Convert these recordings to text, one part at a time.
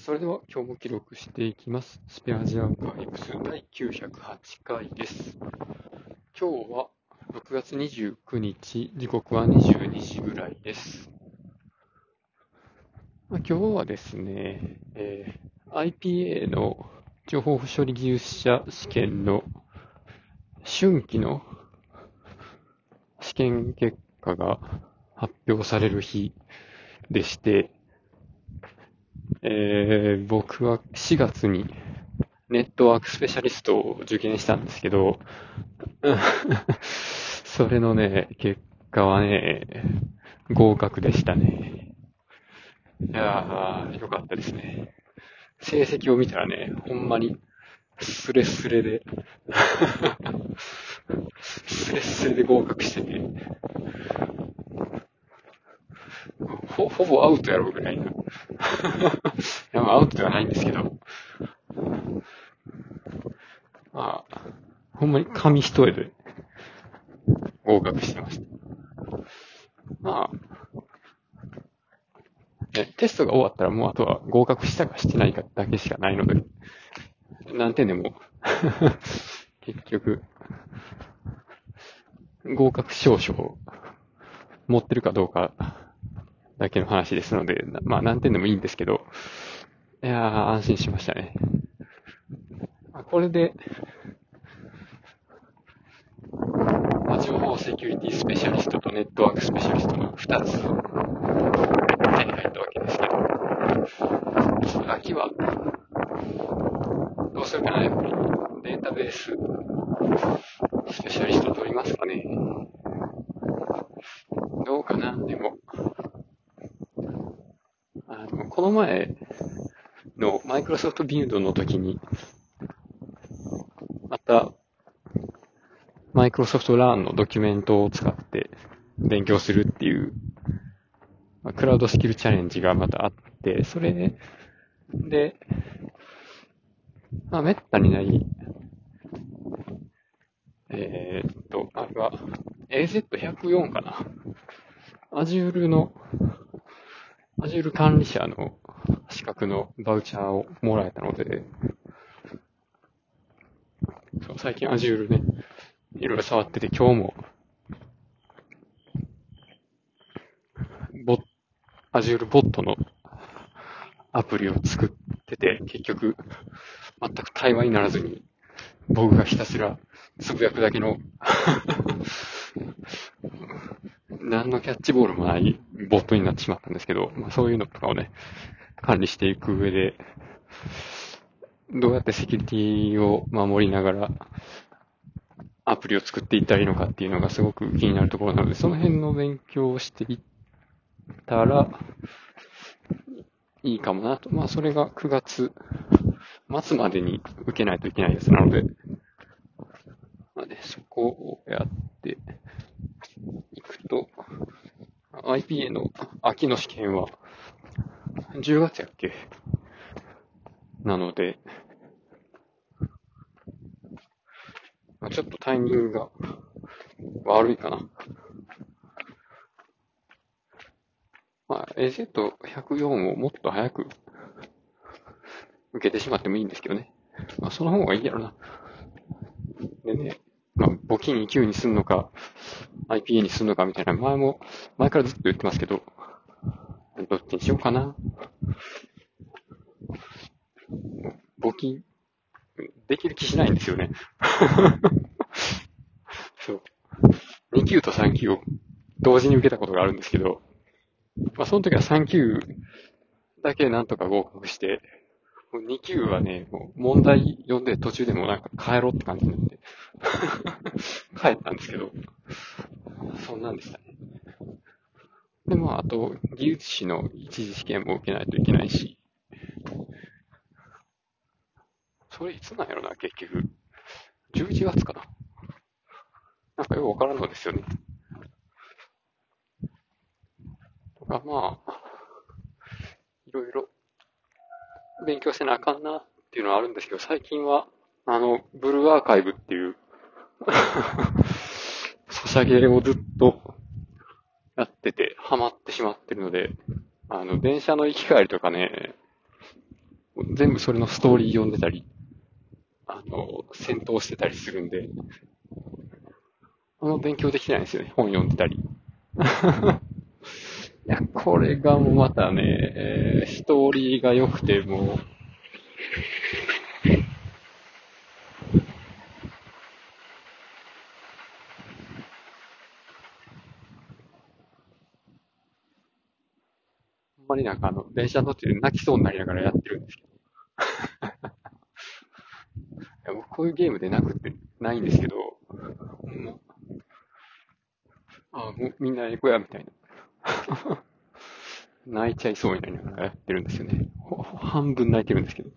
それでは今日も記録していきます。スペアジアーカイブス第908回です。今日は6月29日、時刻は22時ぐらいです。まあ、今日はですね、えー IPA の情報処理技術者試験の春季の試験結果が発表される日でして、えー僕は4月にネットワークスペシャリストを受験したんですけど、それのね、結果はね、合格でしたね。いやー、よかったですね。成績を見たらね、ほんまに、スレスレで、スレスレで合格してて、ほ、ほぼアウトやろうぐらいな。いや、まあアウトではないんですけど、まあ、ほんまに紙一重で合格してました。まあ、ねテストが終わったらもうあとは合格したかしてないかだけしかないので、何点でも、結局、合格証書を持ってるかどうかだけの話ですので、なまあ何点でもいいんですけど、いやー、安心しましたね。まあこれで、まあ情報セキュリティスペシャリストとネットワークスペシャリストの2つ手に入ったわけですけど、秋は、どうするかな、やっぱりデータベーススペシャリスト取りますかね。どうかな、でも。あの、この前のマイクロソフトビルドの時に、また、マイクロソフトランのドキュメントを使って勉強するっていう、まあクラウドスキルチャレンジがまたあって、それで、で、まあ、めったにない、えーっと、あれは、AZ104 かな。Azure の、Azure 管理者の資格のバウチャーをもらえたので、そう最近 Azure ね、いろいろ触ってて、今日も、ボッ Azure ボットのアプリを作ってて、結局、全く対話にならずに、僕がひたすらつぶやくだけの、何のキャッチボールもないボットになってしまったんですけど、まあ、そういうのとかをね、管理していく上で、どうやってセキュリティを守りながら、アプリを作っていったらいいのかっていうのがすごく気になるところなので、その辺の勉強をしていったら、いいかもなと。まあ、それが9月末までに受けないといけないやつなので、まあね、そこをやっていくと、IPA の秋の試験は、10月やっけ？なので、まあ、ちょっとタイミングが悪いかな。まあ、AZ104 をもっと早く受けてしまってもいいんですけどね。まあ、その方がいいやろな。でね、まあ、募金2級にすんのか、IPA にすんのかみたいな、前も、前からずっと言ってますけど、どっちにしようかな。募金、できる気しないんですよね。そう。2級と3級を同時に受けたことがあるんですけど、まあ、その時は3級だけなんとか合格して、もう2級はね、もう問題読んで途中でもなんか帰ろうって感じになって、帰ったんですけど、そんなんでしたね。で、まあ、あと、技術士の一次試験も受けないといけないし、それいつなんやろな、結局。11月かな。なんかよくわからんのですよね。とか、まあ、いろいろ勉強せなあかんなっていうのはあるんですけど、最近は、あの、ブルーアーカイブっていう、ソシャゲをずっとやってて、ハマってしまってるので、あの、電車の行き帰りとかね、全部それのストーリー読んでたり、あの、戦闘してたりするんで、あの、勉強できてないんですよね。本読んでたり。いや、これがもうまたね、えー、ストーリーが良くて、もう、まになんかあの、電車途中で泣きそうになりながらやってるんですけど。いや僕こういうゲームで泣くてないんですけど、もうあもうみんな行こうや、みたいな。泣いちゃいそうになりながらやってるんですよね。半分泣いてるんですけど。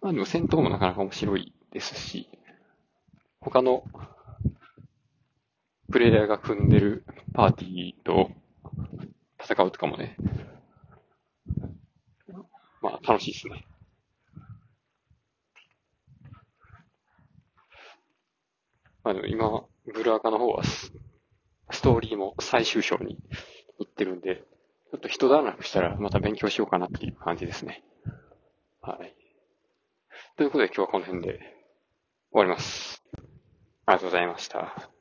まあでも戦闘もなかなか面白いですし、他のプレイヤーが組んでるパーティーと戦うとかもね、まあ楽しいですね。まあでも今、ブルアカの方はストーリーも最終章に行ってるんで、ちょっと一段落したらまた勉強しようかなっていう感じですね。はい。ということで今日はこの辺で終わります。ありがとうございました。